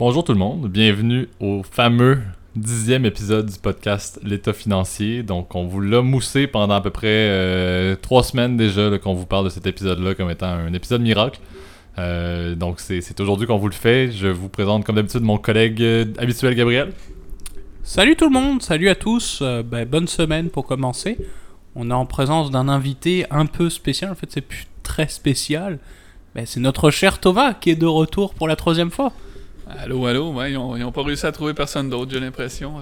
Bonjour tout le monde, bienvenue au fameux dixième épisode du podcast L'État financier. Donc on vous l'a moussé pendant à peu près euh, trois semaines déjà qu'on vous parle de cet épisode-là comme étant un épisode miracle. Euh, donc c'est aujourd'hui qu'on vous le fait. Je vous présente comme d'habitude mon collègue euh, habituel Gabriel. Salut tout le monde, salut à tous, ben, bonne semaine pour commencer. On est en présence d'un invité un peu spécial, en fait c'est plus très spécial. C'est notre cher Tova qui est de retour pour la troisième fois. Allô, allô, ouais, ils, ont, pas réussi à trouver personne d'autre, j'ai l'impression.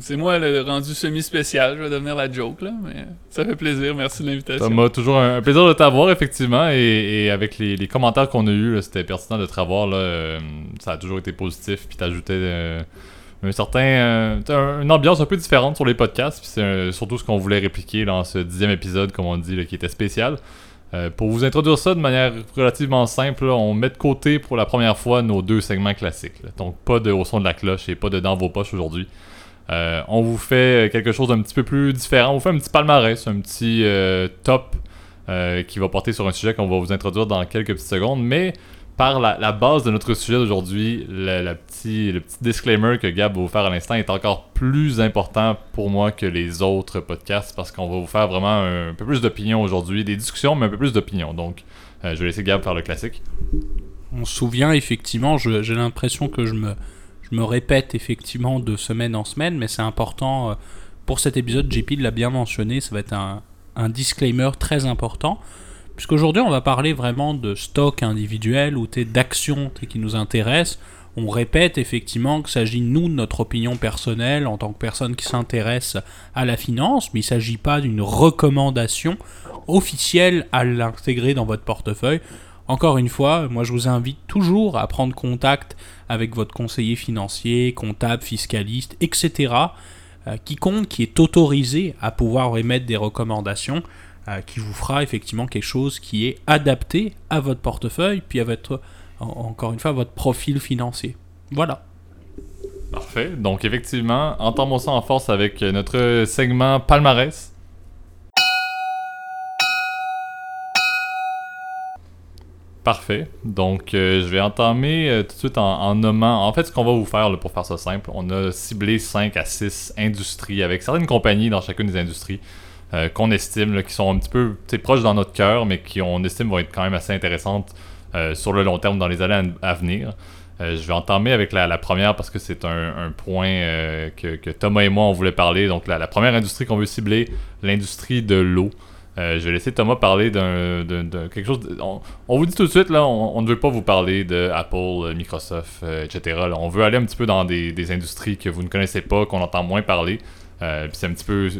C'est moi le rendu semi-spécial, je vais devenir la joke, là, mais ça fait plaisir, merci de l'invitation. Thomas, toujours un, plaisir de t'avoir, effectivement, et, avec les, commentaires qu'on a eus, c'était pertinent de te revoir, là, euh, ça a toujours été positif, puis t'ajoutais euh, un certain, euh, une ambiance un peu différente sur les podcasts, puis c'est surtout ce qu'on voulait répliquer dans ce dixième épisode, comme on dit, qui était spécial. Euh, pour vous introduire ça de manière relativement simple, on met de côté pour la première fois nos deux segments classiques. Donc pas de au son de la cloche et pas de dans vos poches aujourd'hui. Euh, on vous fait quelque chose d'un petit peu plus différent. On vous fait un petit palmarès, un petit euh, top qui va porter sur un sujet qu'on va vous introduire dans quelques petites secondes. Mais par la, base de notre sujet d'aujourd'hui, le, petit, disclaimer que Gab va vous faire à l'instant est encore plus important pour moi que les autres podcasts parce qu'on va vous faire vraiment un, peu plus d'opinion aujourd'hui, des discussions, mais un peu plus d'opinion. Donc, euh, je vais laisser Gab faire le classique. On se souvient effectivement, j'ai l'impression que je me, je me répète effectivement de semaine en semaine, mais c'est important. Euh, pour cet épisode, JP l'a bien mentionné, ça va être un, un disclaimer très important. Puisqu'aujourd'hui, on va parler vraiment de stock individuel ou d'actions qui nous intéressent. On répète effectivement qu'il s'agit, nous, de notre opinion personnelle en tant que personne qui s'intéresse à la finance, mais il ne s'agit pas d'une recommandation officielle à l'intégrer dans votre portefeuille. Encore une fois, moi je vous invite toujours à prendre contact avec votre conseiller financier, comptable, fiscaliste, etc. Euh, quiconque qui est autorisé à pouvoir émettre des recommandations. Euh, qui vous fera effectivement quelque chose qui est adapté à votre portefeuille, puis à votre, encore une fois, votre profil financier. Voilà. Parfait. Donc effectivement, entendons ça en force avec notre segment palmarès. Parfait. Donc, euh, je vais entamer euh, tout de suite en, nommant. En fait, ce qu'on va vous faire pour faire ça simple, on a ciblé 5 à 6 industries avec certaines compagnies dans chacune des industries. Euh, qu'on estime, qui sont un petit peu proches dans notre cœur, mais qui on estime vont être quand même assez intéressantes euh, sur le long terme dans les années à, venir. Euh, je vais entamer avec la, première parce que c'est un, point que, Thomas et moi on voulait parler. Donc la, première industrie qu'on veut cibler, l'industrie de l'eau. je vais laisser Thomas parler d'un quelque chose. on, vous dit tout de suite là, on, ne veut pas vous parler de Apple, Microsoft, etc. on veut aller un petit peu dans des, des industries que vous ne connaissez pas, qu'on entend moins parler. Euh, c'est un petit peu,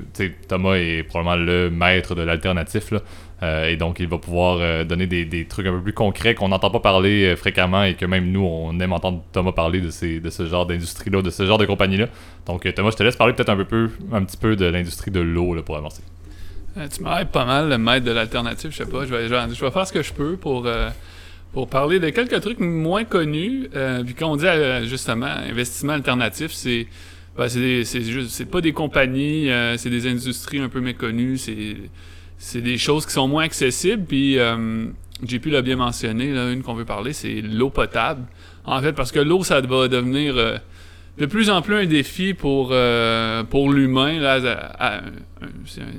Thomas est probablement le maître de l'alternatif, euh, et donc il va pouvoir euh, donner des, trucs un peu plus concrets qu'on n'entend pas parler fréquemment et que même nous, on aime entendre Thomas parler de, ces, de ce genre d'industrie-là, de ce genre de compagnie-là. Donc Thomas, je te laisse parler peut-être un, peu, un petit peu de l'industrie de l'eau pour avancer. tu m'arrêtes pas mal, le maître de l'alternative, je sais pas. Je vais, je, vais, faire ce que je peux pour pour parler de quelques trucs moins connus. puis quand on dit justement investissement alternatif, c'est ben, c'est pas des compagnies, euh, c'est des industries un peu méconnues, c'est des choses qui sont moins accessibles. Puis euh, JP l'a bien mentionné, là, une qu'on veut parler, c'est l'eau potable. En fait, parce que l'eau, ça va devenir euh, de plus en plus un défi pour, euh, pour l'humain.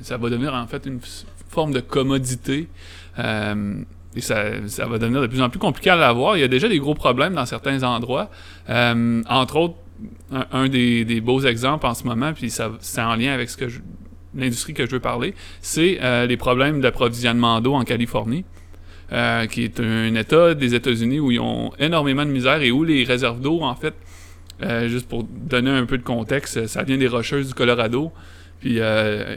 Ça va devenir en fait une forme de commodité. et ça, ça, va devenir de plus en plus compliqué à l'avoir. Il y a déjà des gros problèmes dans certains endroits. entre autres, un, des, beaux exemples en ce moment, puis ça, c'est en lien avec ce que l'industrie que je veux parler, c'est euh, les problèmes d'approvisionnement d'eau en Californie. Euh, qui est un État des États-Unis où ils ont énormément de misère et où les réserves d'eau, en fait, euh, juste pour donner un peu de contexte, ça vient des rocheuses du Colorado. Puis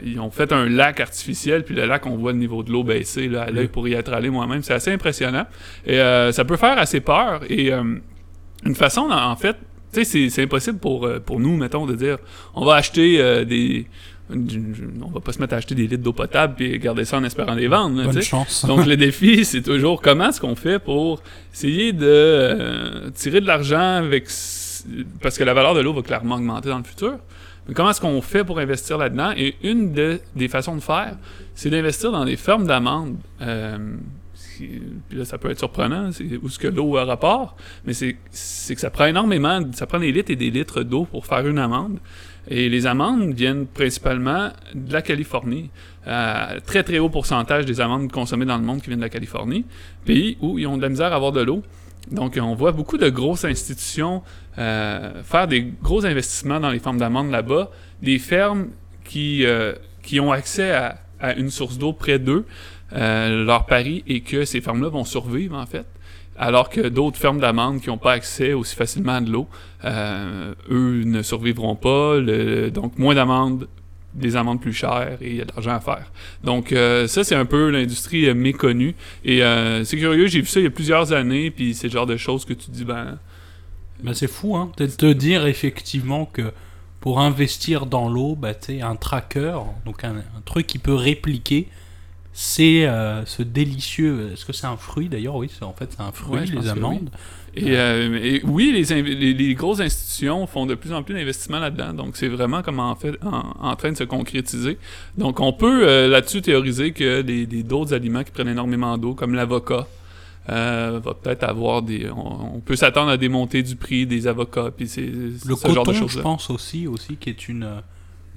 ils ont fait un lac artificiel, puis le lac, on voit le niveau de l'eau baisser là, à l'œil pour y être allé moi-même. C'est assez impressionnant. Et ça peut faire assez peur. Et une façon, en fait, tu sais, c'est impossible pour, euh, pour nous, mettons, de dire on va acheter euh, des. On va pas se mettre à acheter des litres d'eau potable et garder ça en espérant les vendre. Bonne chance. Donc le défi, c'est toujours comment est-ce qu'on fait pour essayer de euh, tirer de l'argent avec parce que la valeur de l'eau va clairement augmenter dans le futur. Mais comment est-ce qu'on fait pour investir là-dedans? Et une des façons de faire, c'est d'investir dans des fermes d'amandes. Puis là, ça peut être surprenant, c'est où ce que l'eau a rapport, mais c'est que ça prend énormément, ça prend des litres et des litres d'eau pour faire une amande. Et les amandes viennent principalement de la Californie. Très très haut pourcentage des amandes consommées dans le monde qui viennent de la Californie, pays où ils ont de la misère à avoir de l'eau. Donc on voit beaucoup de grosses institutions euh, faire des gros investissements dans les fermes d'amandes là-bas, des fermes qui, euh, qui ont accès à une source d'eau près d'eux. Euh, leur pari est que ces fermes-là vont survivre en fait alors que d'autres fermes d'amandes qui n'ont pas accès aussi facilement à de l'eau, euh, eux ne survivront pas. Donc, moins d'amandes, des amendes plus chères et il y a de l'argent à faire. Donc, euh, ça, c'est un peu l'industrie méconnue. Et c'est curieux, j'ai vu ça il y a plusieurs années, puis c'est le genre de choses que tu dis, ben, Bah, c'est fou, hein, de te dire effectivement que pour investir dans l'eau, bah, tu un tracker, donc un truc qui peut répliquer, c'est euh, ce délicieux. Est-ce que c'est un fruit d'ailleurs? Oui, en fait, c'est un fruit, Ouais, les amandes. Et, euh, et oui, les, les, les grosses institutions font de plus en plus d'investissements là-dedans. Donc, c'est vraiment comme en, fait, en, en train de se concrétiser. Donc, on peut euh, là-dessus théoriser que des des- d'autres aliments qui prennent énormément d'eau, comme l'avocat, euh, va peut-être avoir des. On, on peut s'attendre à des montées du prix des avocats, puis c'est Le ce genre de coton, je pense aussi, aussi qui est une.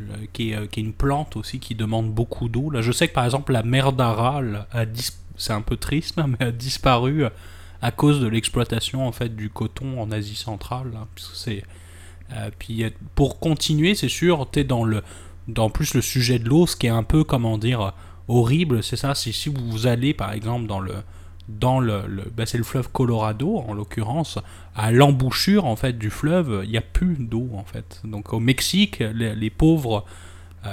Euh, le- qui, est, euh, qui est une plante aussi qui demande beaucoup d'eau. Là, je sais que par exemple la mer d'Aral a dis- c'est un peu triste, mais a disparu euh, à cause de l'exploitation en fait du coton en Asie centrale. euh, pour continuer, c'est sûr, t'es dans le dans plus le sujet de l'eau, ce qui est un peu comment dire horrible, c'est ça. C'est si vous allez par exemple dans le dans le, le bah, c'est le fleuve Colorado en l'occurrence à l'embouchure en fait du fleuve il n'y a plus d'eau en fait donc au Mexique les, les pauvres euh,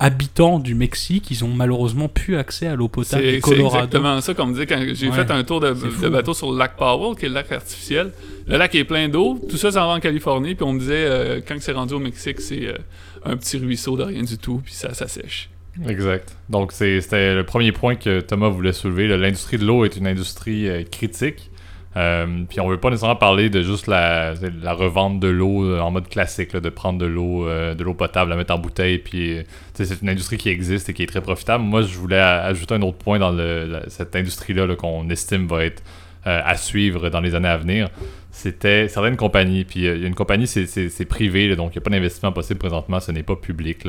habitants du Mexique ils ont malheureusement plus accès à l'eau potable du c'est Colorado exactement ça qu'on me disait quand j'ai Ouais. fait un tour de bateau sur le lac Powell, qui est le lac artificiel. Le lac est plein d'eau, tout ça s'en va en Californie, puis on me disait euh, quand c'est rendu au Mexique, c'est euh, un petit ruisseau de rien du tout, puis ça, ça sèche. Exact. Donc, c'était le premier point que Thomas voulait soulever. L'industrie de l'eau est une industrie euh, critique. Euh, puis on veut pas nécessairement parler de juste la, la revente de l'eau euh, en mode classique, de prendre de l'eau potable, la mettre en bouteille, puis c'est une industrie qui existe et qui est très profitable. Moi, je voulais ajouter un autre point dans le- cette industrie-là là, qu'on estime va être euh, à suivre dans les années à venir. C'était certaines compagnies, puis euh, une compagnie, c'est- privé, donc il n'y a pas d'investissement possible présentement, ce n'est pas public.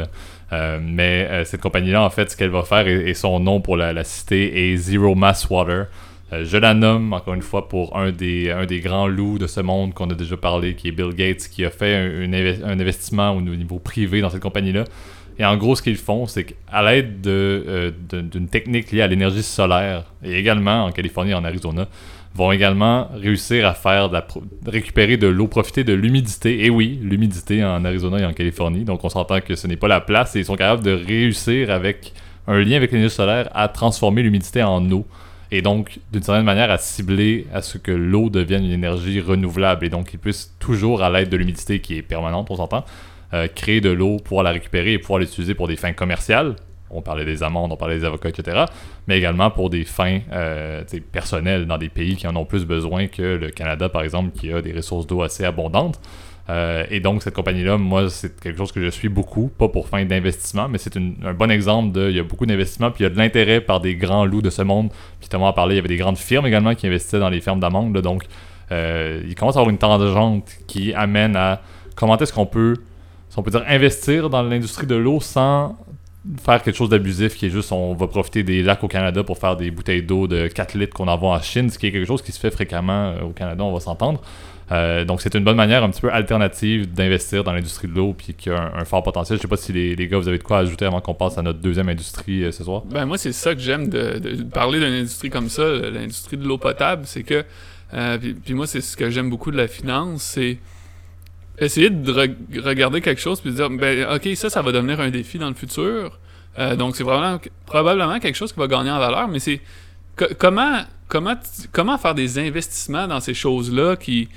Euh, mais euh, cette compagnie-là, en fait, ce qu'elle va faire, et, son nom pour la, la citer, est Zero Mass Water. Je la nomme, encore une fois, pour un des, un des grands loups de ce monde qu'on a déjà parlé, qui est Bill Gates, qui a fait un, investissement au niveau privé dans cette compagnie-là. Et en gros, ce qu'ils font, c'est qu'à l'aide de, de- d'une technique liée à l'énergie solaire, et également en Californie et en Arizona, vont également réussir à faire de la récupérer de l'eau, profiter de l'humidité. Et oui, l'humidité en Arizona et en Californie. Donc on s'entend que ce n'est pas la place et ils sont capables de réussir avec un lien avec l'énergie solaire à transformer l'humidité en eau. Et donc, d'une certaine manière, à cibler à ce que l'eau devienne une énergie renouvelable. Et donc, ils puissent toujours, à l'aide de l'humidité qui est permanente, on s'entend, euh, créer de l'eau, pouvoir la récupérer et pouvoir l'utiliser pour des fins commerciales. On parlait des amandes, on parlait des avocats, etc. Mais également pour des fins euh, personnelles dans des pays qui en ont plus besoin que le Canada, par exemple, qui a des ressources d'eau assez abondantes. Euh, et donc, cette compagnie-là, moi, c'est quelque chose que je suis beaucoup, pas pour fin d'investissement, mais c'est un bon exemple de. Il y a beaucoup d'investissements, puis il y a de l'intérêt par des grands loups de ce monde. Puis Thomas a parlé, il y avait des grandes firmes également qui investissaient dans les fermes d'amandes. Donc, euh, il commence à avoir une tangente qui amène à comment est-ce qu'on peut, si on peut dire, investir dans l'industrie de l'eau sans faire quelque chose d'abusif qui est juste on va profiter des lacs au Canada pour faire des bouteilles d'eau de 4 litres qu'on envoie en Chine, ce qui est quelque chose qui se fait fréquemment euh, au Canada, on va s'entendre. Euh, donc c'est une bonne manière un petit peu alternative d'investir dans l'industrie de l'eau puis qui a un, fort potentiel. Je sais pas si les, les gars vous avez de quoi ajouter avant qu'on passe à notre deuxième industrie euh, ce soir. Ben moi, c'est ça que j'aime de, parler d'une industrie comme ça, l'industrie de l'eau potable, c'est que, puis, puis moi, c'est ce que j'aime beaucoup de la finance, c'est essayer de re- regarder quelque chose puis de dire, ben ok, ça, ça va devenir un défi dans le futur. Euh, donc c'est vraiment probablement quelque chose qui va gagner en valeur, mais c'est co- comment comment comment faire des investissements dans ces choses-là qui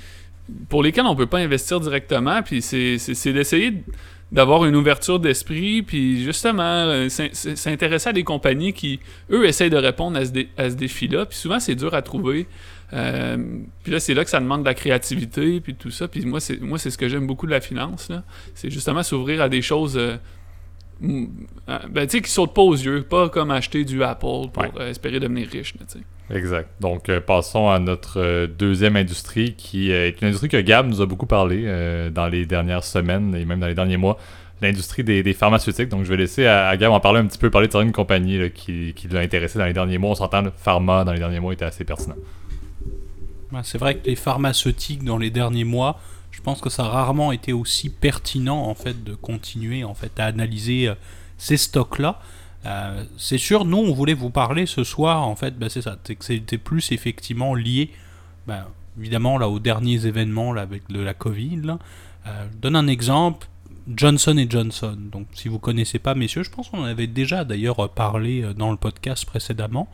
pour lesquelles on peut pas investir directement, puis c'est d'essayer de- d'avoir une ouverture d'esprit, puis justement euh, s'in- s'in- s'intéresser à des compagnies qui, eux, essayent de répondre à ce, dé- à ce défi-là. Puis souvent, c'est dur à trouver. Euh, puis là, c'est là que ça demande de la créativité, puis tout ça. Puis moi, c'est moi c'est ce que j'aime beaucoup de la finance. là. C'est justement s'ouvrir à des choses... euh, euh, ben, tu sais, qui sautent pas aux yeux, pas comme acheter du Apple pour Ouais. euh, espérer devenir riche, là, tu sais. Exact. Donc, passons à notre deuxième industrie, qui est une industrie que Gab nous a beaucoup parlé dans les dernières semaines et même dans les derniers mois, l'industrie des, des pharmaceutiques. Donc, je vais laisser à, à Gab en parler un petit peu, parler de certaines compagnies là, qui, qui l'a intéressé dans les derniers mois. On s'entend, le pharma dans les derniers mois était assez pertinent. Ouais, C'est vrai que les pharmaceutiques dans les derniers mois, je pense que ça a rarement été aussi pertinent en fait de continuer en fait à analyser euh, ces stocks-là. Euh, c'est sûr, nous on voulait vous parler ce soir en fait, bah, c'est ça, c'était plus effectivement lié, bah, évidemment là aux derniers événements là avec de la Covid. là. Euh, je donne un exemple. Johnson Johnson. Donc, si vous connaissez pas, messieurs, je pense qu'on en avait déjà d'ailleurs parlé dans le podcast précédemment.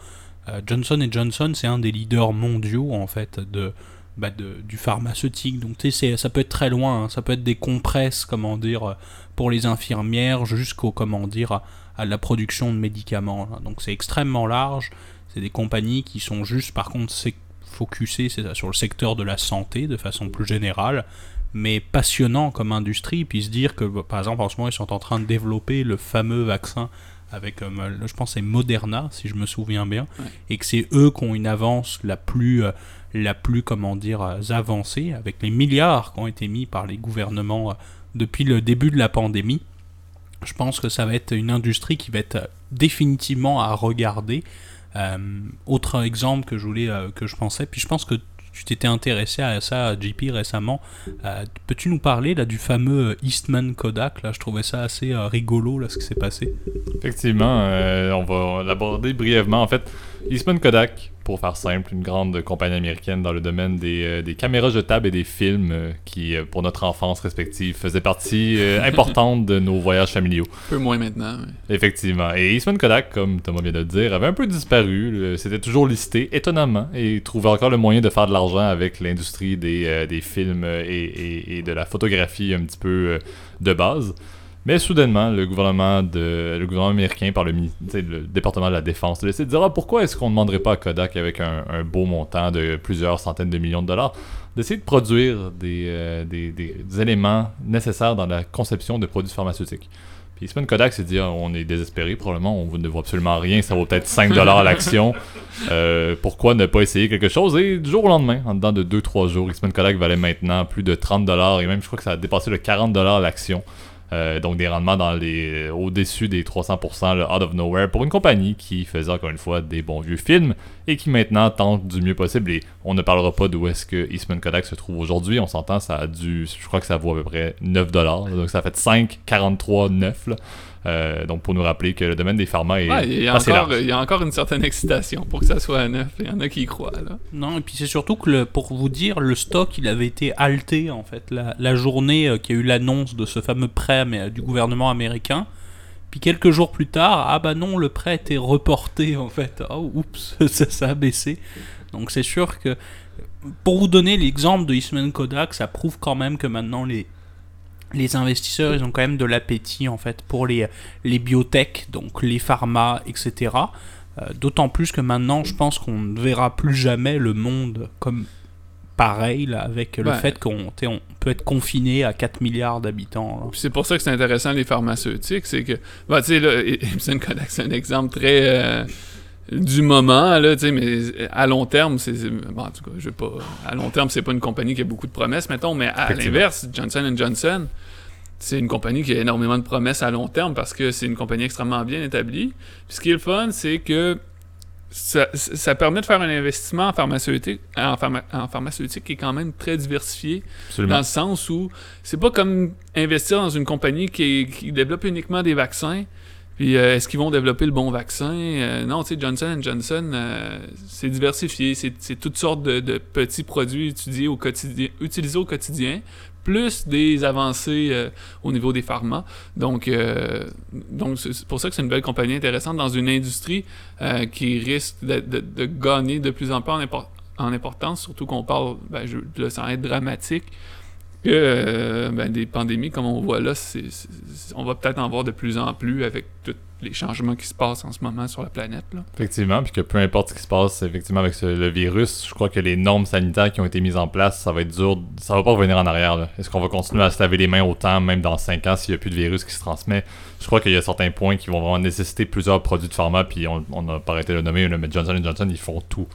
Euh, Johnson Johnson, c'est un des leaders mondiaux en fait de, bah, du pharmaceutique. Donc ça peut être très loin. hein. Ça peut être des compresses, comment dire, pour les infirmières, jusqu'au comment dire à, la production de médicaments. là. Donc c'est extrêmement large. C'est des compagnies qui sont juste, par contre, focusées c'est sur le secteur de la santé de façon plus générale, mais passionnant comme industrie. Puis se dire que, bah, par exemple, en ce moment, ils sont en train de développer le fameux vaccin avec, euh, je pense, c'est Moderna, si je me souviens bien, Ouais. et que c'est eux qui ont une avance la plus, euh, la plus, comment dire, euh, avancée, avec les milliards qui ont été mis par les gouvernements depuis le début de la pandémie. Je pense que ça va être une industrie qui va être définitivement à regarder. Autre exemple que je voulais, que je pensais, puis je pense que tu t'étais intéressé à ça, JP, récemment. Euh, Peux-tu nous parler là du fameux euh, Eastman Kodak? Là, je trouvais ça assez euh, rigolo là ce qui s'est passé. Effectivement, on va l'aborder brièvement. En fait, Eastman Kodak, pour faire simple, une grande compagnie américaine dans le domaine des, euh, des caméras jetables et des films euh, qui, euh, pour notre enfance respective, faisait partie importante de nos voyages familiaux. Un peu moins maintenant. mais- Effectivement. Et Eastman Kodak, comme Thomas vient de le dire, avait un peu disparu. C'était toujours listé, étonnamment, et trouvait encore le moyen de faire de l'argent avec l'industrie des, des films et, et- et de la photographie un petit peu de base. Mais soudainement, le gouvernement, de, le gouvernement américain, par le, le département de la défense, a décidé de dire ah, pourquoi est-ce qu'on ne demanderait pas à Kodak, avec un, beau montant de plusieurs centaines de millions de dollars, d'essayer de produire des, euh, éléments nécessaires dans la conception de produits pharmaceutiques. Puis Eastman Kodak s'est dit, ah, on est désespéré, probablement, on ne vaut absolument rien, ça vaut peut-être 5$ à l'action. Euh, pourquoi ne pas essayer quelque chose? Et du jour au lendemain, en dedans de 2-3 jours, Eastman Kodak valait maintenant plus de 30$, et même je crois que ça a dépassé le 40$ à l'action. Euh, donc des rendements dans les au-dessus des 300% là, out of nowhere pour une compagnie qui faisait encore une fois des bons vieux films et qui maintenant tente du mieux possible. Et on ne parlera pas d'où est-ce que Eastman Kodak se trouve aujourd'hui. On s'entend ça a dû je crois que ça vaut à peu près 9$ donc ça fait 5 43 9 là. Euh, donc pour nous rappeler que le domaine des pharma est Ouais, il y, a assez encore, large. il y a encore une certaine excitation pour que ça soit à neuf. Il y en a qui y croient. Là. Non, et puis c'est surtout que, le- pour vous dire, le stock, il avait été halté, en fait, la, la journée euh, qu'il y a eu l'annonce de ce fameux prêt mais, euh, du gouvernement américain. Puis quelques jours plus tard, ah bah non, le prêt était reporté, en fait. Oh, oups, ça, ça a baissé. Donc c'est sûr que, pour vous donner l'exemple de Eastman Kodak, ça prouve quand même que maintenant les, les investisseurs, ils ont quand même de l'appétit, en fait, pour les, les biotech, donc les pharma, etc. Euh, D'autant plus que maintenant, je pense qu'on ne verra plus jamais le monde comme pareil, là, avec le Ouais. fait qu'on on peut être confiné à 4 milliards d'habitants. c'est pour ça que c'est intéressant les pharmaceutiques, c'est que, bah, tu sais, c'est un exemple très euh, du moment, là, tu sais, mais à long terme, c'est, bon, en tout cas, je vais pas, à long terme, c'est pas une compagnie qui a beaucoup de promesses, mettons, mais à l'inverse, Johnson Johnson, c'est une compagnie qui a énormément de promesses à long terme parce que c'est une compagnie extrêmement bien établie. Puis ce qui est le fun, c'est que ça, ça permet de faire un investissement en pharmaceutique, en, pharma- en pharmaceutique qui est quand même très diversifié Absolument. dans le sens où c'est pas comme investir dans une compagnie qui, qui développe uniquement des vaccins. Puis euh, est-ce qu'ils vont développer le bon vaccin? Euh, Non, tu sais, Johnson Johnson, euh, c'est diversifié, c'est toutes sortes de, petits produits étudiés utilisés au quotidien, plus des avancées au niveau des pharma. Donc, c'est pour ça que c'est une belle compagnie intéressante dans une industrie qui risque de, de- gagner de plus en plus en, impor- en importance, surtout qu'on parle, ben, je, sans être dramatique, que euh, ben, des pandémies comme on voit là, on va peut-être en voir de plus en plus avec tout- les changements qui se passent en ce moment sur la planète. Là. Effectivement, puis que peu importe ce qui se passe effectivement avec ce- le virus, je crois que les normes sanitaires qui ont été mises en place, ça va être dur, ça va pas revenir en arrière. Est-ce qu'on va continuer à se laver les mains autant, même dans 5 ans, s'il n'y a plus de virus qui se transmet? Je crois qu'il y a certains points qui vont vraiment nécessiter plusieurs produits de pharma, puis on n'a pas arrêté de le nommer, mais Johnson Johnson, ils font tout.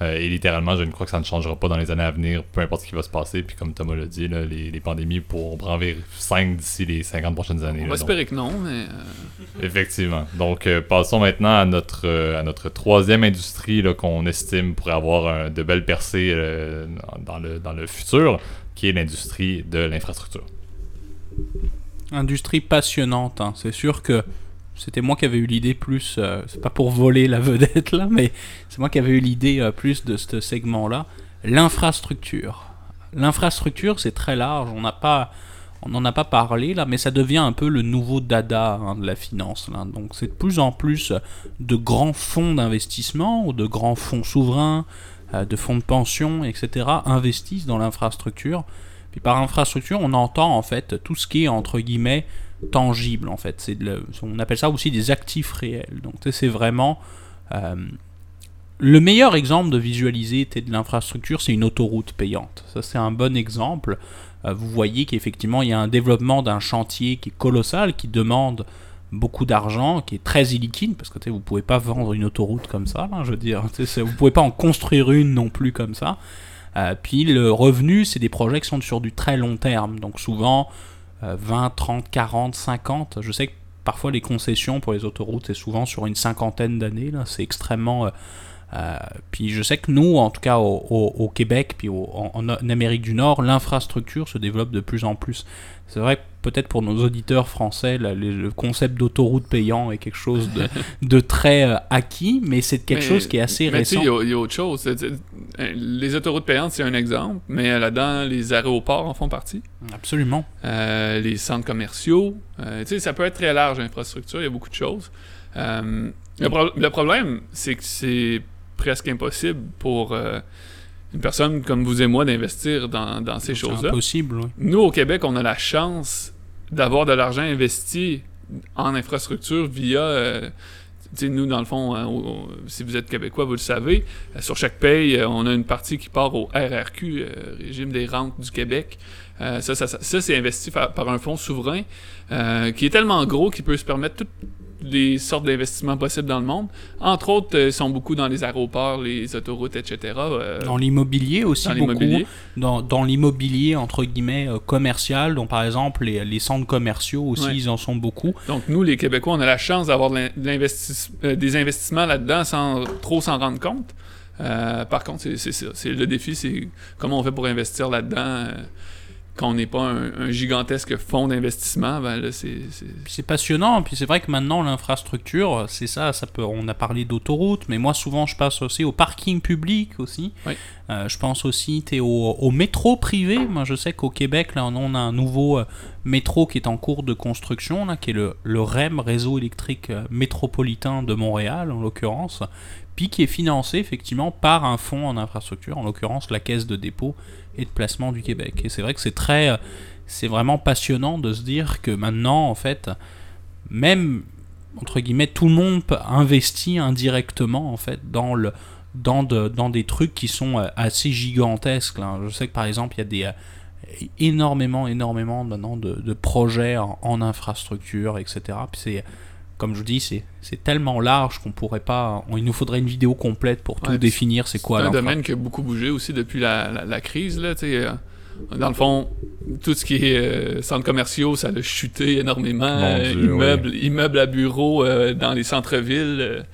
Euh, et littéralement, je ne crois que ça ne changera pas dans les années à venir, peu importe ce qui va se passer. Puis comme Thomas l'a dit, là, les, les pandémies pourront branler 5 d'ici les 50 prochaines années. On là. va Donc, espérer que non, mais euh, Effectivement. Donc, euh, passons maintenant à notre, euh, à notre troisième industrie là, qu'on estime pourrait avoir un- de belles percées euh, dans, le, dans le futur, qui est l'industrie de l'infrastructure. Industrie passionnante, hein. c'est sûr que c'était moi qui avais eu l'idée plus, euh, c'est pas pour voler la vedette là, mais c'est moi qui avais eu l'idée euh, plus de ce segment-là, l'infrastructure. L'infrastructure c'est très large, on n'en a pas parlé là, mais ça devient un peu le nouveau dada hein, de la finance. Là. Donc c'est de plus en plus de grands fonds d'investissement ou de grands fonds souverains, euh, de fonds de pension, etc. investissent dans l'infrastructure. Puis par infrastructure, on entend en fait tout ce qui est entre guillemets tangible en fait. C'est on appelle ça aussi des actifs réels. Donc c'est vraiment euh, le meilleur exemple de visualiser de l'infrastructure, c'est une autoroute payante. Ça c'est un bon exemple. Euh, vous voyez qu'effectivement il y a un développement d'un chantier qui est colossal, qui demande beaucoup d'argent, qui est très illiquide, parce que vous pouvez pas vendre une autoroute comme ça, là, je veux dire, vous pouvez pas en construire une non plus comme ça. Euh, puis le revenu, c'est des projets qui sont sur du très long terme, donc souvent 20, 30, 40, 50. Je sais que parfois les concessions pour les autoroutes, c'est souvent sur une cinquantaine d'années, là, c'est extrêmement... euh, euh, puis je sais que nous, en tout cas au, Québec, puis en Amérique du Nord, l'infrastructure se développe de plus en plus. C'est vrai que peut-être pour nos auditeurs français, là, le concept d'autoroute payant est quelque chose de, de très euh, acquis, mais c'est quelque Mais- chose qui est assez mais récent. Il y, a- il y a autre chose. Euh, Les autoroutes payantes, c'est un exemple, mais là-dedans, les aéroports en font partie. Absolument. Euh, les centres commerciaux. Euh, ça peut être très large, l'infrastructure, il y a beaucoup de choses. Euh, le, pro- le problème, c'est que c'est presque impossible pour euh, une personne comme vous et moi d'investir dans, dans ces C'est choses-là. impossible, oui. Nous, au Québec, on a la chance d'avoir de l'argent investi en infrastructure via. euh, nous, dans le fond, hein, si vous êtes québécois, vous le savez, euh, sur chaque paye, euh, on a une partie qui part au RRQ, euh, Régime des rentes du Québec. Ça, ça, ça, ça, c'est investi par un fonds souverain qui est tellement gros qu'il peut se permettre toutes les sortes d'investissements possibles dans le monde. Entre autres, euh, ils sont beaucoup dans les aéroports, les autoroutes, etc. euh, Dans l'immobilier aussi dans beaucoup. l'immobilier. Dans, dans l'immobilier entre guillemets euh, commercial, dont par exemple les, les centres commerciaux aussi, Ouais. ils en sont beaucoup. Donc, nous, les Québécois, on a la chance d'avoir euh, des investissements là-dedans sans trop s'en rendre compte. Par contre, c'est ça. Le défi, c'est comment on fait pour investir là-dedans quand on n'est pas un, un gigantesque fonds d'investissement. Ben là, c'est. c'est- passionnant, puis c'est vrai que maintenant l'infrastructure, c'est ça, ça peut, on a parlé d'autoroutes, mais moi souvent je passe aussi au parking public aussi. Oui. Euh, je pense aussi t'es au, au métro privé. Moi je sais qu'au Québec là on a un nouveau euh, métro qui est en cours de construction là, qui est le, le REM, réseau électrique euh, métropolitain de Montréal en l'occurrence, qui est financé effectivement par un fonds en infrastructure, en l'occurrence la Caisse de dépôt et de placement du Québec. Et c'est vrai que c'est très, euh, c'est vraiment passionnant de se dire que maintenant en fait même entre guillemets tout le monde investit indirectement en fait dans le dans, de- dans des trucs qui sont euh, assez gigantesques là. je sais que par exemple il y a des euh, énormément énormément maintenant de, de projets en, en infrastructure etc puis c'est comme je vous dis c'est c'est tellement large qu'on pourrait pas on- il nous faudrait une vidéo complète pour tout Ouais, définir c'est quoi C'est un domaine qui a beaucoup bougé aussi depuis la, la- la crise. Là, euh, dans le fond, tout ce qui est euh, centres commerciaux, ça a chuté énormément. Euh, immeubles, immeubles à bureaux euh, dans les centres-villes.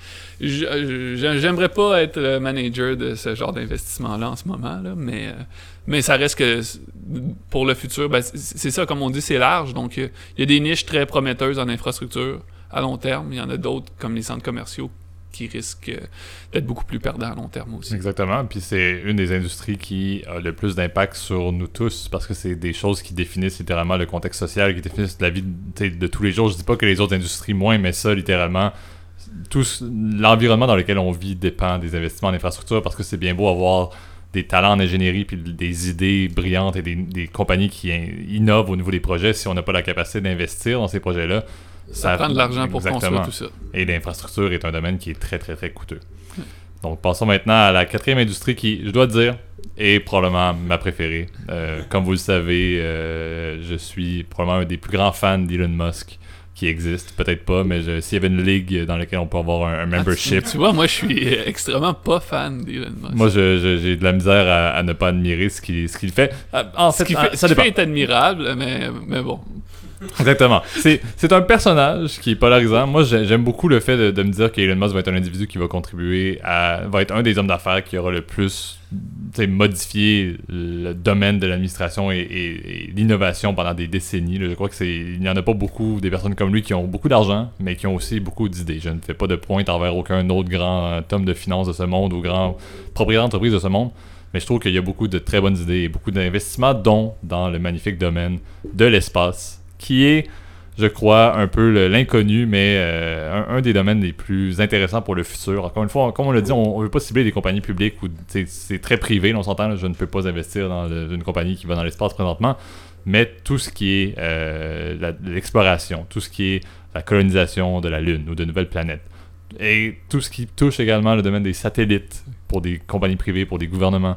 J'aimerais pas être le manager de ce genre d'investissement-là en ce moment, là, mais, euh, mais ça reste que pour le futur, ben, c'est ça, comme on dit, c'est large. Donc, il y a des niches très prometteuses en infrastructure à long terme. Il y en a d'autres, comme les centres commerciaux, qui risquent euh, d'être beaucoup plus perdants à long terme aussi. Exactement. Puis c'est une des industries qui a le plus d'impact sur nous tous parce que c'est des choses qui définissent littéralement le contexte social, qui définissent la vie de, tous les jours. Je dis pas que les autres industries moins, mais ça, littéralement, l'environnement dans lequel on vit dépend des investissements en infrastructure parce que c'est bien beau avoir des talents en ingénierie puis des idées brillantes et des, des compagnies qui in- innovent au niveau des projets si on n'a pas la capacité d'investir dans ces projets-là Ça, prend de l'argent pour construire tout ça. Et l'infrastructure est un domaine qui est très, très, très coûteux. Donc, passons maintenant à la quatrième industrie qui, je dois dire, est probablement ma préférée. Euh, comme vous le savez, euh, je suis probablement un des plus grands fans d'Elon Musk qui existe. Peut-être pas, mais s'il y avait une ligue dans laquelle on peut avoir un, ah, membership. tu, vois, moi, je suis extrêmement pas fan d'Elon Musk. Moi, j'ai de la misère à, ne pas admirer ce qu'il ce qu'il fait. Ah, en fait, ce qu'il fait, ça fait est admirable, mais, mais bon. Exactement. C'est un personnage qui est polarisant. Moi, j'aime beaucoup le fait de, me dire qu'Elon Musk va être un individu qui va contribuer à. va être un des hommes d'affaires qui aura le plus modifié le domaine de l'administration et, l'innovation pendant des décennies. Je crois qu'il n'y en a pas beaucoup des personnes comme lui qui ont beaucoup d'argent, mais qui ont aussi beaucoup d'idées. Je ne fais pas de pointe envers aucun autre grand homme de finance de ce monde ou grand propriétaire d'entreprise de ce monde. Mais je trouve qu'il y a beaucoup de très bonnes idées et beaucoup d'investissements, dont dans le magnifique domaine de l'espace qui est, je crois, un peu l'inconnu, mais euh, un, des domaines les plus intéressants pour le futur. Encore une fois, comme on l'a dit, on ne veut pas cibler des compagnies publiques où c'est très privé, on s'entend, je ne peux pas investir dans une compagnie qui va dans l'espace présentement, mais tout ce qui est euh, l'exploration, tout ce qui est la colonisation de la Lune ou de nouvelles planètes, et tout ce qui touche également le domaine des satellites pour des compagnies privées, pour des gouvernements,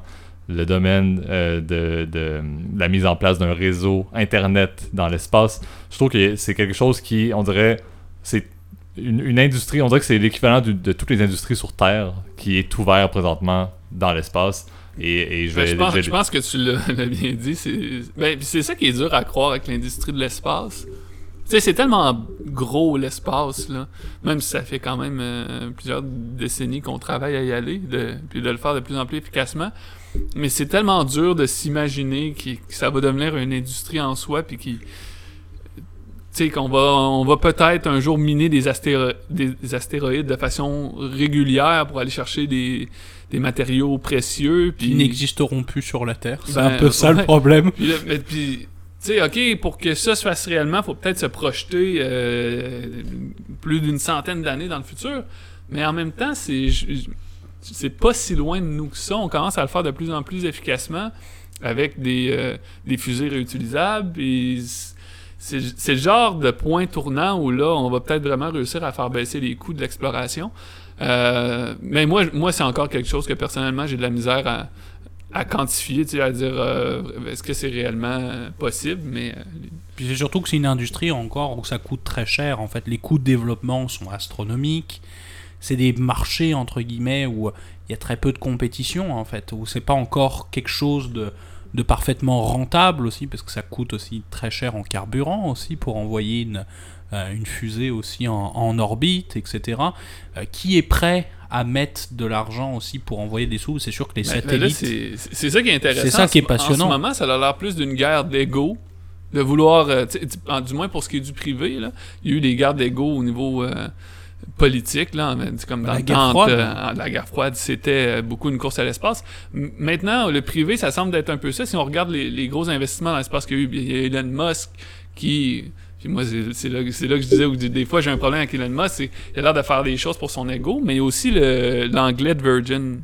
le domaine euh, de, la mise en place d'un réseau Internet dans l'espace. Je trouve que c'est quelque chose qui, on dirait, c'est une, industrie, on dirait que c'est l'équivalent de, toutes les industries sur Terre qui est ouvert présentement dans l'espace. Et, je, ben, vais, je, pense, que tu l'as bien dit. Ben, c'est ça qui est dur à croire avec l'industrie de l'espace. c'est tellement gros l'espace, là. Même si ça fait quand même euh, plusieurs décennies qu'on travaille à y aller, de, puis de le faire de plus en plus efficacement. Mais c'est tellement dur de s'imaginer que, ça va devenir une industrie en soi, puis qui. Tu sais, qu'on va, on va peut-être un jour miner des, des, astéroïdes de façon régulière pour aller chercher des, matériaux précieux. Puis... Qui n'existeront plus sur la Terre. C'est un ben, peu ça le problème. Puis, tu sais, OK, pour que ça se fasse réellement, il faut peut-être se projeter euh, plus d'une centaine d'années dans le futur. Mais en même temps, c'est c'est pas si loin de nous que ça. On commence à le faire de plus en plus efficacement avec des, euh, des fusées réutilisables. C'est le genre de point tournant où là, on va peut-être vraiment réussir à faire baisser les coûts de l'exploration. Euh, mais moi, moi c'est encore quelque chose que personnellement, j'ai de la misère à, quantifier, à dire euh, est-ce que c'est réellement possible, mais... Puis c'est surtout que c'est une industrie encore où ça coûte très cher. En fait, les coûts de développement sont astronomiques c'est des marchés entre guillemets où il y a très peu de compétition en fait, où c'est pas encore quelque chose de, de, parfaitement rentable aussi, parce que ça coûte aussi très cher en carburant aussi pour envoyer une, euh, une fusée aussi en, orbite, etc. Euh, qui est prêt à mettre de l'argent aussi pour envoyer des sous? C'est sûr que les satellites. C'est ça qui est intéressant. C'est ça qui est passionnant. En ce moment, ça a l'air plus d'une guerre d'ego de vouloir, euh, du moins pour ce qui est du privé, là, il y a eu des guerres d'ego au niveau politique, là, comme dans la guerre froide. Euh, la guerre froide, c'était euh, beaucoup une course à l'espace. Maintenant, le privé, ça semble être un peu ça. Si on regarde les, gros investissements dans l'espace qu'il y a eu, il y a Elon Musk qui moi, c'est là, là, que je disais, que des fois j'ai un problème avec Elon Musk, il a l'air de faire des choses pour son ego, mais il y a aussi l'anglais de Virgin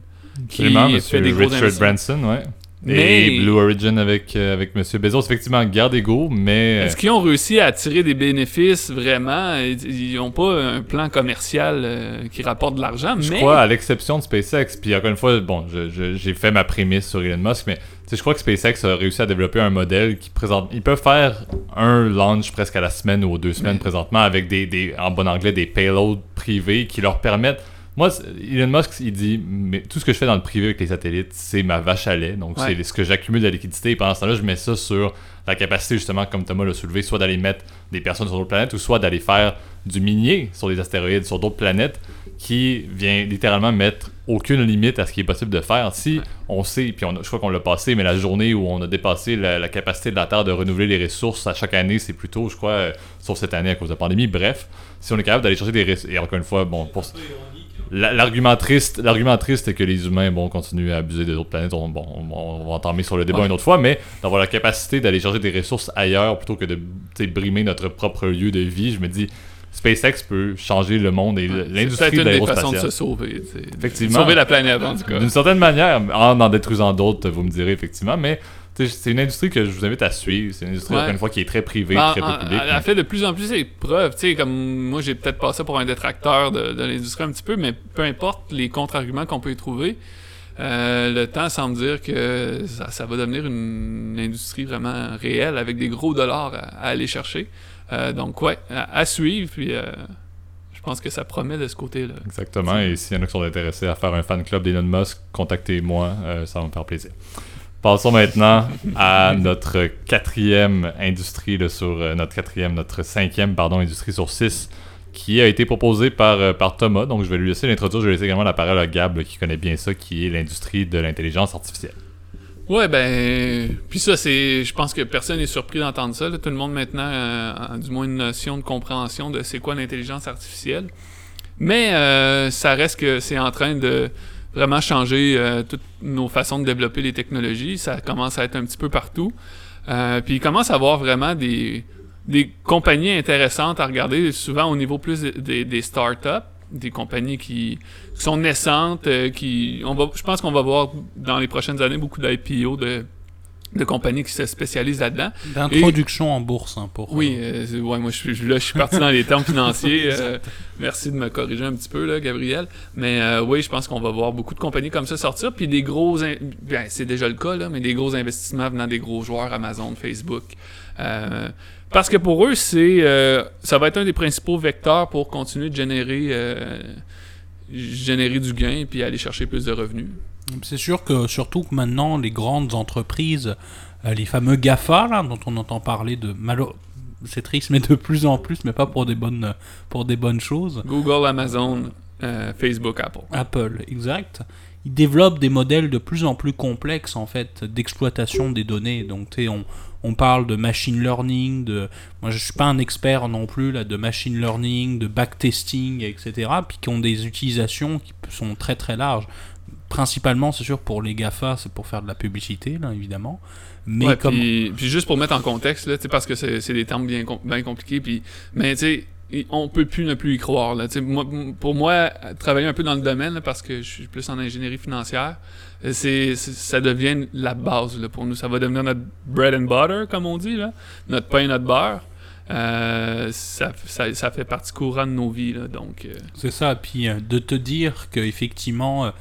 qui fait des gros Richard Branson, ouais. Et Blue Origin avec, euh, avec M. Bezos, effectivement, garde ego, mais. Est-ce qu'ils ont réussi à tirer des bénéfices vraiment? Ils n'ont pas un plan commercial euh, qui rapporte de l'argent, Je crois, à l'exception de SpaceX, puis encore une fois, bon, j'ai fait ma prémisse sur Elon Musk, mais je crois que SpaceX a réussi à développer un modèle qui présente. Ils peuvent faire un launch presque à la semaine ou aux deux semaines présentement avec des, des, en bon anglais, des payloads privés qui leur permettent moi, Elon Musk, il dit mais tout ce que je fais dans le privé avec les satellites, c'est ma vache à lait. Donc, c'est ce que j'accumule de la liquidité. Et pendant ce temps-là, je mets ça sur la capacité, justement, comme Thomas l'a soulevé, soit d'aller mettre des personnes sur d'autres planètes ou soit d'aller faire du minier sur des astéroïdes, sur d'autres planètes, qui vient littéralement mettre aucune limite à ce qui est possible de faire. Si on sait, puis je crois qu'on l'a passé, mais la journée où on a dépassé la, capacité de la Terre de renouveler les ressources à chaque année, c'est plutôt, je crois, euh, sauf cette année à cause de la pandémie. Bref, si on est capable d'aller chercher des ressources, et encore une fois, bon, pour L'argument triste, l'argument triste est que les humains vont continuer à abuser des autres planètes. On, bon, on, va entamer sur le débat une autre fois, mais d'avoir la capacité d'aller chercher des ressources ailleurs plutôt que de brimer notre propre lieu de vie, je me dis, SpaceX peut changer le monde et l'industrie de l'aérospatiale. C'est une de se sauver. Effectivement. Sauver la planète, en tout cas. D'une certaine manière, en en détruisant d'autres, vous me direz effectivement, mais c'est une industrie que je vous invite à suivre. C'est une industrie, Ouais. encore une fois, qui est très privée, Ben, très peu publique. elle, mais- fait de plus en plus ses preuves. Tu sais, comme moi, j'ai peut-être passé pour un détracteur de, de l'industrie un petit peu, mais peu importe les contre-arguments qu'on peut y trouver, euh, le temps semble dire que ça, ça va devenir une industrie vraiment réelle avec des gros dollars à, à aller chercher. Euh, donc, ouais, à, à suivre. Puis, euh, je pense que ça promet de ce côté-là. Exactement. Et s'il y en a qui sont intéressés à faire un fan club d'Elon Musk, contactez-moi, euh, ça va me faire plaisir. Passons maintenant à notre quatrième industrie sur euh, notre quatrième, notre cinquième pardon industrie sur six, qui a été proposée par, euh, par Thomas. Donc je vais lui laisser l'introduire. Je vais laisser également la parole à Gab qui connaît bien ça, qui est l'industrie de l'intelligence artificielle. Ouais, ben. Puis ça, c'est. Je pense que personne n'est surpris d'entendre ça. Tout le monde maintenant a du moins une notion de compréhension de c'est quoi l'intelligence artificielle. Mais euh, ça reste que c'est en train de vraiment changer euh, toutes nos façons de développer les technologies. Ça commence à être un petit peu partout. Euh, puis il commence à avoir vraiment des, des compagnies intéressantes à regarder, souvent au niveau plus des, des startups, des compagnies qui, qui sont naissantes, euh, qui on va, je pense qu'on va voir dans les prochaines années beaucoup d'IPO de, de compagnies qui se spécialisent là-dedans. D'introduction en bourse, hein, pour. Oui, euh, c'est- ouais, moi je suis là, je suis parti dans les termes financiers. euh, merci de me corriger un petit peu là, Gabriel. Mais euh, oui, je pense qu'on va voir beaucoup de compagnies comme ça sortir, puis des gros, in- ben, c'est déjà le cas là, mais des gros investissements venant des gros joueurs Amazon, Facebook. Euh, parce que pour eux, c'est, euh, ça va être un des principaux vecteurs pour continuer de générer, euh, générer du gain puis aller chercher plus de revenus. C'est sûr que surtout que maintenant les grandes entreprises, euh, les fameux GAFA là, dont on entend parler de malo c'est triste mais de plus en plus, mais pas pour des bonnes pour des bonnes choses. Google, Amazon, euh, Facebook, Apple. Apple, exact. Ils développent des modèles de plus en plus complexes en fait d'exploitation des données. Donc tu sais, on, on parle de machine learning, de moi je suis pas un expert non plus là de machine learning, de backtesting, etc. Puis qui ont des utilisations qui sont très très larges. Principalement, c'est sûr pour les Gafa, c'est pour faire de la publicité là évidemment. Mais Ouais, comme puis, puis juste pour mettre en contexte, là, parce que c'est des termes bien, com- bien compliqués, puis, mais tu sais, on peut plus ne plus y croire. Là, moi, pour moi, travailler un peu dans le domaine, là, parce que je suis plus en ingénierie financière, c'est ça devient la base là, pour nous. Ça va devenir notre bread and butter, comme on dit, là, notre pain et notre beurre. Euh, ça, ça, ça fait partie courante de nos vies. Là, donc, euh, C'est ça, puis euh, de te dire que effectivement euh,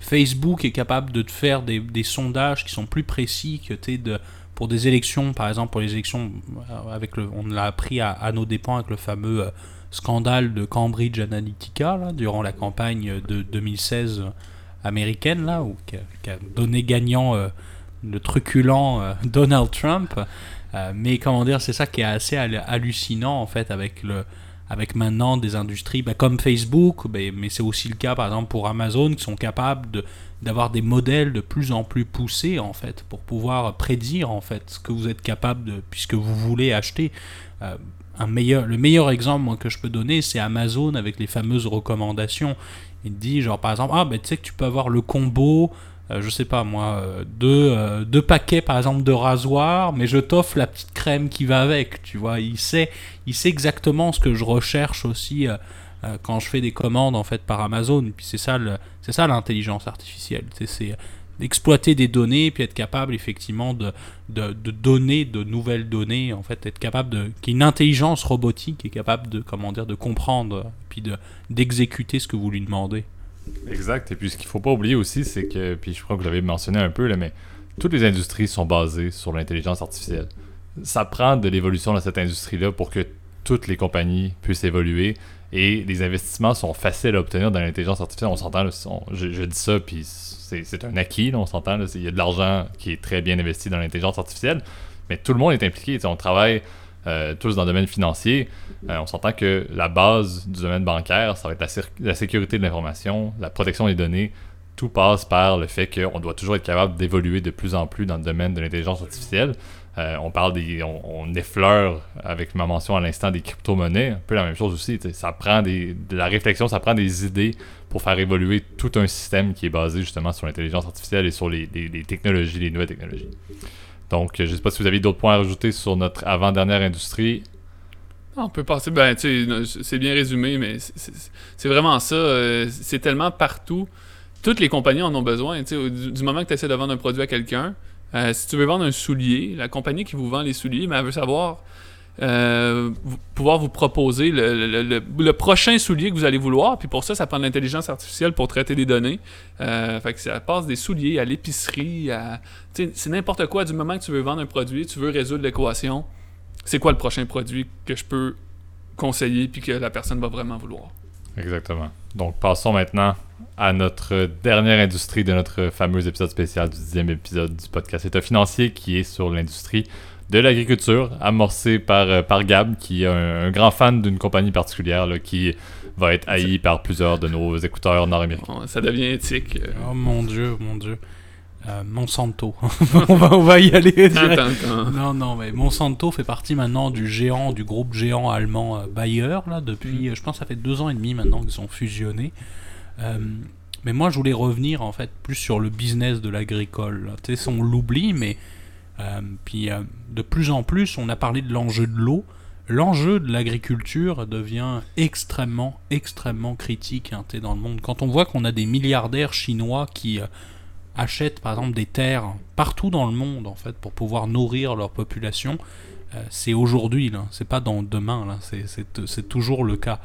Facebook est capable de te faire des, sondages qui sont plus précis que t'es de pour des élections, par exemple pour les élections euh, avec le, on l'a appris à, nos dépens avec le fameux euh, scandale de Cambridge Analytica durant la campagne de 2016 américaine là où qui a, donné gagnant euh, le truculent euh, Donald Trump. Euh, mais comment dire, c'est ça qui est assez hal- hallucinant en fait avec le avec maintenant des industries bah, comme Facebook, bah, mais c'est aussi le cas par exemple pour Amazon qui sont capables de d'avoir des modèles de plus en plus poussés en fait pour pouvoir prédire en fait ce que vous êtes capable de puisque vous voulez acheter. Euh, un meilleur, le meilleur exemple que je peux donner, c'est Amazon avec les fameuses recommandations. Il dit genre par exemple ah ben tu sais que tu peux avoir le combo euh, je sais pas moi, euh, deux, euh, deux paquets par exemple de rasoir, mais je t'offre la petite crème qui va avec, tu vois. Il sait, il sait exactement ce que je recherche aussi quand je fais des commandes en fait par Amazon. Puis c'est ça, l'intelligence artificielle. C'est exploiter des données puis être capable effectivement de, de, donner de nouvelles données en fait être capable de qu'il une intelligence robotique est capable de comment dire de comprendre puis de d'exécuter ce que vous lui demandez Exact. Et puis ce qu'il faut pas oublier aussi, c'est que, puis je crois que vous l'avez mentionné un peu, là, mais toutes les industries sont basées sur l'intelligence artificielle. Ça prend de l'évolution dans cette industrie-là pour que toutes les compagnies puissent évoluer et les investissements sont faciles à obtenir dans l'intelligence artificielle. On s'entend, je, je dis ça, puis c'est un acquis, on s'entend. Il y a de l'argent qui est très bien investi dans l'intelligence artificielle, mais tout le monde est impliqué. On travaille euh, tous dans le domaine financier. Euh, on s'entend que la base du domaine bancaire, ça va être la, sécurité de l'information, la protection des données. Tout passe par le fait qu'on doit toujours être capable d'évoluer de plus en plus dans le domaine de l'intelligence artificielle. Euh, on parle des. On, effleure avec ma mention à l'instant des crypto-monnaies, un peu la même chose aussi. Ça prend des, de la réflexion, ça prend des idées pour faire évoluer tout un système qui est basé justement sur l'intelligence artificielle et sur les, les- les technologies, les nouvelles technologies. Donc, je ne sais pas si vous avez d'autres points à rajouter sur notre avant-dernière industrie. On peut passer, ben, c'est bien résumé, mais c'est- vraiment ça. euh, C'est tellement partout. Toutes les compagnies en ont besoin. Du, du moment que tu essaies de vendre un produit à quelqu'un, Euh, si tu veux vendre un soulier, la compagnie qui vous vend les souliers, mais elle veut savoir euh, pouvoir vous proposer le, le- prochain soulier que vous allez vouloir. Puis pour ça, ça prend de l'intelligence artificielle pour traiter des données. Euh, fait que ça passe des souliers à l'épicerie, à... C'est n'importe quoi. Du moment que tu veux vendre un produit, tu veux résoudre l'équation, c'est quoi le prochain produit que je peux conseiller puis que la personne va vraiment vouloir? Exactement. Donc, passons maintenant à notre dernière industrie de notre fameux épisode spécial du dixième épisode du podcast État financier qui est sur l'industrie de l'agriculture, amorcé par, euh, par Gab, qui est un, un grand fan d'une compagnie particulière là, qui va être haï par plusieurs de nos écouteurs nord-américains. Ça devient éthique. euh. Oh mon dieu, mon dieu. Euh, Monsanto. on, va, on va y aller. direct. Attends, attends. Non, non, mais Monsanto fait partie maintenant du géant, du groupe géant allemand euh, Bayer, là, depuis, euh, je pense, ça fait deux ans et demi maintenant qu'ils ont fusionné. Euh, mais moi, je voulais revenir, en fait, plus sur le business de l'agricole. Tu sais, on l'oublie, mais euh, puis euh, de plus en plus, on a parlé de l'enjeu de l'eau. L'enjeu de l'agriculture devient extrêmement, extrêmement critique hein, dans le monde. Quand on voit qu'on a des milliardaires chinois qui euh, achètent par exemple des terres partout dans le monde en fait pour pouvoir nourrir leur population, euh, c'est aujourd'hui c'est pas dans demain c'est- toujours le cas.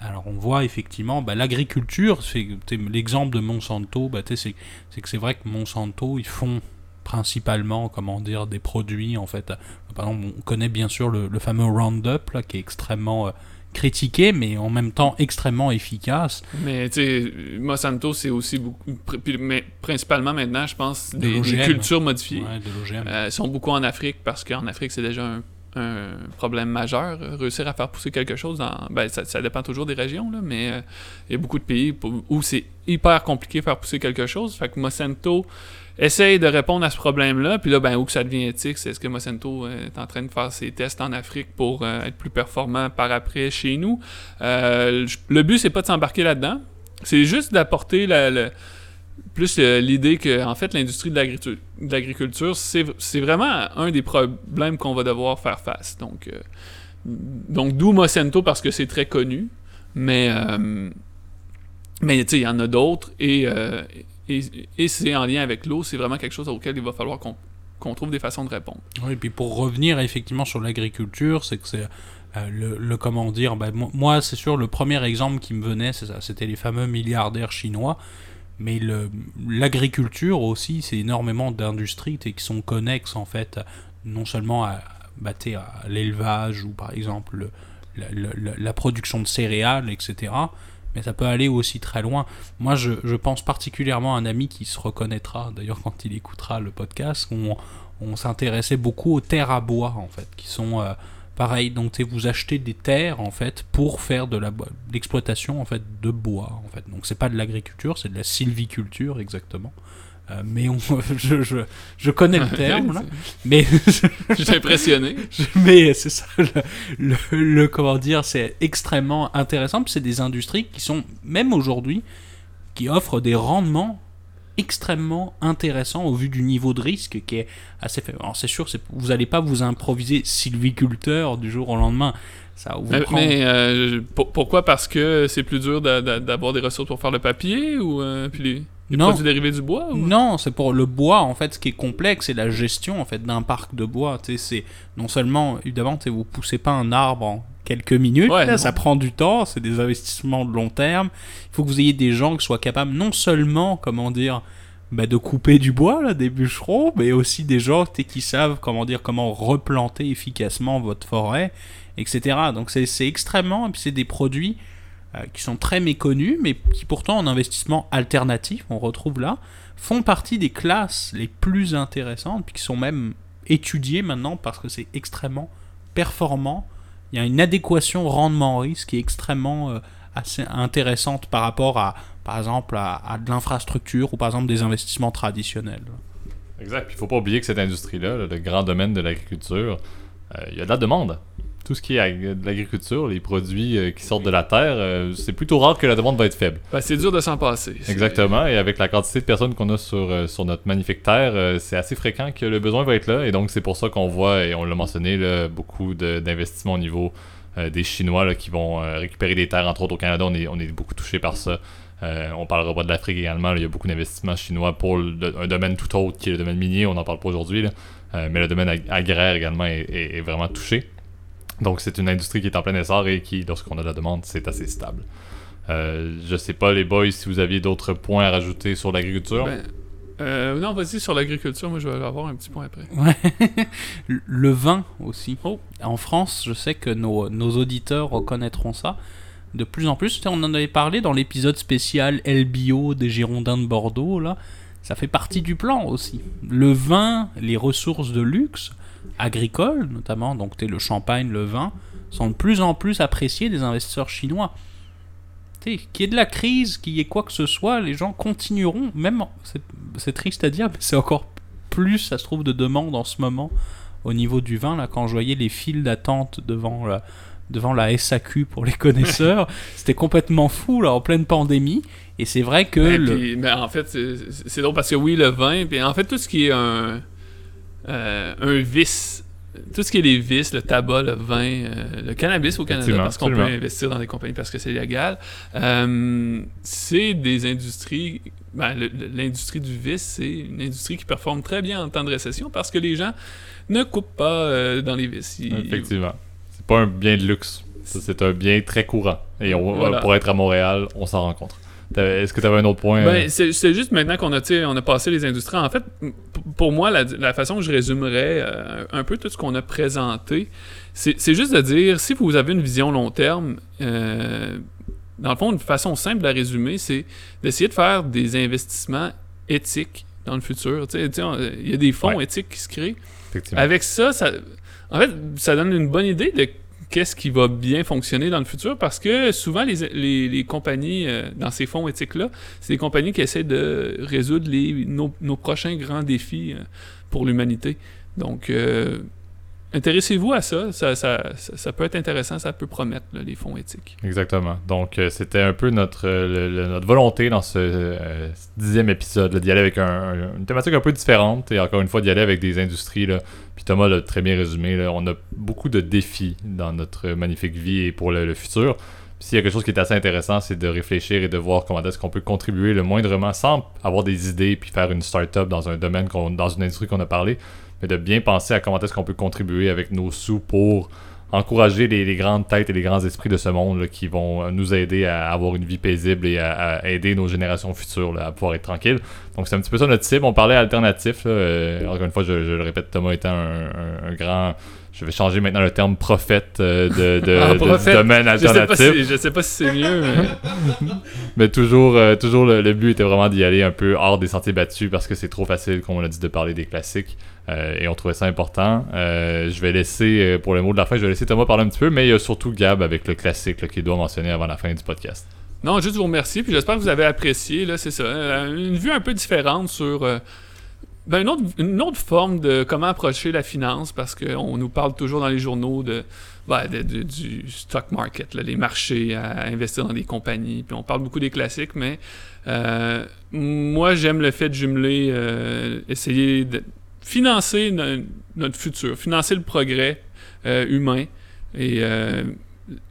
Alors on voit effectivement bah, l'agriculture, c'est l'exemple de Monsanto, bah, c'est que c'est vrai que Monsanto ils font principalement comment dire des produits en fait. Par exemple, on connaît bien sûr le, le fameux Roundup là qui est extrêmement euh, critiqué mais en même temps extrêmement efficace. Mais tu sais, Monsanto, c'est aussi beaucoup. Mais principalement maintenant, je pense, De des, cultures modifiées. Ouais, de. Euh, sont beaucoup en Afrique parce qu'en Afrique, c'est déjà un, un problème majeur. euh, Réussir à faire pousser quelque chose, dans, ben, ça, ça dépend toujours des régions, là, mais euh, il y a beaucoup de pays pour- où c'est hyper compliqué de faire pousser quelque chose. Fait que Monsanto essaye de répondre à ce problème-là. Puis là, ben, où que ça devient éthique, c'est est-ce que Monsanto euh, est en train de faire ses tests en Afrique pour euh, être plus performant par après chez nous. Euh, le but, c'est pas de s'embarquer là-dedans. C'est juste d'apporter plus l'idée que en fait l'industrie de l'agriculture c'est vraiment un des problèmes qu'on va devoir faire face donc donc d'où Monsanto parce que c'est très connu mais mais tu sais il y en a d'autres et, et, c'est en lien avec l'eau c'est vraiment quelque chose auquel il va falloir qu'on qu'on trouve des façons de répondre Oui, et puis pour revenir effectivement sur l'agriculture, c'est que c'est euh, le, comment dire, mo- moi c'est sûr le premier exemple qui me venait, c'est ça, c'était les fameux milliardaires chinois. Mais l'agriculture aussi, c'est énormément d'industries qui sont connexes en fait, non seulement à, bah, à l'élevage ou par exemple le- la, la- la production de céréales, etc. Mais ça peut aller aussi très loin. Moi, je, je pense particulièrement à un ami qui se reconnaîtra, d'ailleurs quand il écoutera le podcast, on, s'intéressait beaucoup aux terres à bois en fait, qui sont euh, pareil. Donc vous achetez des terres en fait pour faire de l'exploitation en fait de bois en fait. Donc c'est pas de l'agriculture, c'est de la sylviculture exactement. Euh, mais on, je, je, je connais le terme, là. mais je suis impressionné mais c'est ça, le, le- le- comment dire, c'est extrêmement intéressant. C'est des industries qui sont, même aujourd'hui, qui offrent des rendements extrêmement intéressants au vu du niveau de risque qui est assez faible. Alors c'est sûr, vous n'allez pas vous improviser sylviculteur du jour au lendemain. Ça vous mais, euh, pour- pourquoi? Parce que c'est plus dur d'a- d'a- d'avoir des ressources pour faire le papier ou euh, puis les, les Non. produits dérivés du bois ou... Non, c'est pour le bois en fait. Ce qui est complexe, c'est la gestion en fait d'un parc de bois. Tu sais, c'est non seulement évidemment, vous poussez pas un arbre en quelques minutes. Ouais, là, non. ça prend du temps. C'est des investissements de long terme. Il faut que vous ayez des gens qui soient capables non seulement, comment dire, bah, de couper du bois, là, des bûcherons, mais aussi des gens qui savent comment dire, comment replanter efficacement votre forêt, etc. Donc c'est extrêmement. Et puis c'est des produits qui sont très méconnus, mais qui pourtant en investissement alternatif, on retrouve là, font partie des classes les plus intéressantes, puis qui sont même étudiées maintenant parce que c'est extrêmement performant. Il y a une adéquation rendement-risque qui est extrêmement euh, assez intéressante par rapport à, par exemple, à, de l'infrastructure ou par exemple des investissements traditionnels. Exact. Il faut pas oublier que cette industrie-là, là, le grand domaine de l'agriculture, euh, il y a de la demande. Tout ce qui est de l'agriculture, les produits euh, qui sortent de la terre, euh, c'est plutôt rare que la demande va être faible. Ben, c'est dur de s'en passer. Exactement. Et avec la quantité de personnes qu'on a sur, euh, sur notre magnifique terre, c'est assez fréquent que le besoin va être là. Et donc, c'est pour ça qu'on voit, et on l'a mentionné, là, beaucoup de- d'investissements au niveau des Chinois là, qui vont récupérer des terres, entre autres au Canada. On est, on est beaucoup touché par ça. On parlera pas de l'Afrique également. là. Il y a beaucoup d'investissements chinois pour le- un domaine tout autre qui est le domaine minier. On n'en parle pas aujourd'hui. là. Mais le domaine ag- agraire également est, est- est vraiment touché. Donc c'est une industrie qui est en plein essor et qui, lorsqu'on a de la demande, c'est assez stable. Euh, je sais pas les boys si vous aviez d'autres points à rajouter sur l'agriculture. Ben, euh, non, vas-y sur l'agriculture, moi je vais avoir un petit point après. Le vin aussi. Oh. En France, je sais que nos, nos auditeurs reconnaîtront ça. De plus en plus, on en avait parlé dans l'épisode spécial LBO des Girondins de Bordeaux, là. Ça fait partie du plan aussi. Le vin, les ressources de luxe, agricoles notamment, donc le champagne, le vin, sont de plus en plus appréciés des investisseurs chinois. Qu'il y ait de la crise, qu'il y ait quoi que ce soit, les gens continueront, même, c'est- triste à dire, mais c'est encore plus, ça se trouve, de demande en ce moment au niveau du vin. Là, quand je voyais les files d'attente devant la, devant la SAQ pour les connaisseurs, c'était complètement fou, là, en pleine pandémie. Et c'est vrai que Ben, le... puis, ben, en fait, c'est c'est drôle parce que oui, le vin, puis en fait, tout ce qui est un, euh, un vice, tout ce qui est les vices, le tabac, le vin, euh, le cannabis au Canada, parce qu'on peut investir dans des compagnies parce que c'est légal, euh, c'est des industries. ben, L'industrie du vice, c'est une industrie qui performe très bien en temps de récession parce que les gens ne coupent pas euh, dans les vices. Ils- Effectivement. C'est pas un bien de luxe. C'est un bien très courant. Et on, Voilà. pour être à Montréal, on s'en rencontre. Est-ce que tu avais un autre point euh, Ben, c'est c'est juste maintenant qu'on a, on a passé les industries. En fait, pour moi, la, la façon que je résumerais euh, un peu tout ce qu'on a présenté, c'est c'est juste de dire, si vous avez une vision long terme, euh, dans le fond, une façon simple de la résumer, c'est d'essayer de faire des investissements éthiques dans le futur. Il y a des fonds Ouais. éthiques qui se créent. Avec ça, ça, en fait, ça donne une bonne idée de qu'est-ce qui va bien fonctionner dans le futur? Parce que souvent, les, les, compagnies euh, dans ces fonds éthiques-là, c'est des compagnies qui essaient de résoudre nos prochains grands défis euh, pour l'humanité. Donc, euh, intéressez-vous à ça. Ça, peut être intéressant, ça peut promettre, les fonds éthiques. Exactement. Donc, euh, c'était un peu notre, euh, volonté dans ce euh, dixième épisode, d'y aller avec un- un- une thématique un peu différente et encore une fois d'y aller avec des industries. Puis Thomas l'a très bien résumé. On a beaucoup de défis dans notre magnifique vie et pour le, futur. Puis S'il y a quelque chose qui est assez intéressant, c'est de réfléchir et de voir comment est-ce qu'on peut contribuer le moindrement sans avoir des idées puis faire une start-up dans un domaine, dans une industrie qu'on a parlé, mais de bien penser à comment est-ce qu'on peut contribuer avec nos sous pour encourager les, les grandes têtes et les grands esprits de ce monde là, qui vont nous aider à avoir une vie paisible et à, à aider nos générations futures là, à pouvoir être tranquilles. Donc c'est un petit peu ça notre cible. On parlait alternatif. là, euh, encore une fois, je, je le répète, Thomas étant un, un- un grand... Je vais changer maintenant le terme prophète euh, de, de, Ah, de- domaine Je sais, pas alternatif. si, je sais pas si c'est mieux, mais Mais toujours, euh, toujours le, le but était vraiment d'y aller un peu hors des sentiers battus parce que c'est trop facile, comme on l'a dit, de parler des classiques. Euh, et on trouvait ça important. Euh, je vais laisser, euh, pour le mot de la fin, je vais laisser Thomas parler un petit peu, mais il y a surtout Gab avec le classique qu'il doit mentionner avant la fin du podcast. Non, juste vous remercier, puis j'espère que vous avez apprécié, là, c'est ça. Une vue un peu différente sur ben, une, autre, une autre forme de comment approcher la finance, parce qu'on nous parle toujours dans les journaux de, ben, de- du stock market, là, les marchés, à investir dans des compagnies, puis on parle beaucoup des classiques, mais moi j'aime le fait de jumeler, essayer de financer no- notre futur, financer le progrès euh, humain, et euh,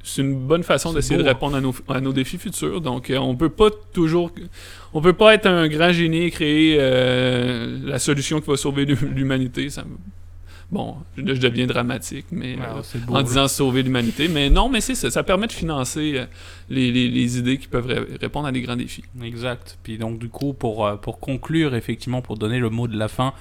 c'est une bonne façon d'essayer de beau. répondre à nos, à nos défis futurs. Donc, euh, on peut pas toujours, on peut pas être un grand génie et créer euh, la solution qui va sauver l'hu- l'humanité. Ça Bon, là, je deviens dramatique, mais beau, en là. disant sauver l'humanité. Mais non, mais c'est ça. Ça permet de financer les, les- les idées qui peuvent ré- répondre à des grands défis. Exact. Puis donc du coup, pour, pour conclure, effectivement, pour donner le mot de la fin,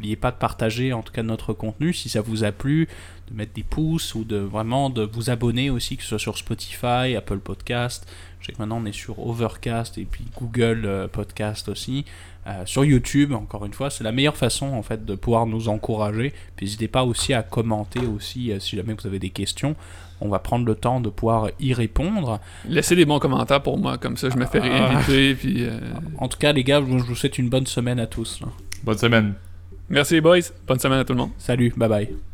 n'oubliez pas de partager en tout cas notre contenu si ça vous a plu, de mettre des pouces ou de vraiment de vous abonner aussi, que ce soit sur Spotify, Apple Podcast. Je sais que maintenant on est sur Overcast et puis Google euh, Podcast aussi. Euh, sur YouTube, encore une fois, c'est la meilleure façon en fait de pouvoir nous encourager. Puis n'hésitez pas aussi à commenter aussi euh, si jamais vous avez des questions. On va prendre le temps de pouvoir y répondre. Laissez des bons commentaires pour moi, comme ça je me fais Ah. réinviter. Puis, euh, En tout cas, les gars, je vous souhaite une bonne semaine à tous. là. Bonne semaine. Merci les boys. Bonne semaine à tout le monde. Salut, bye bye.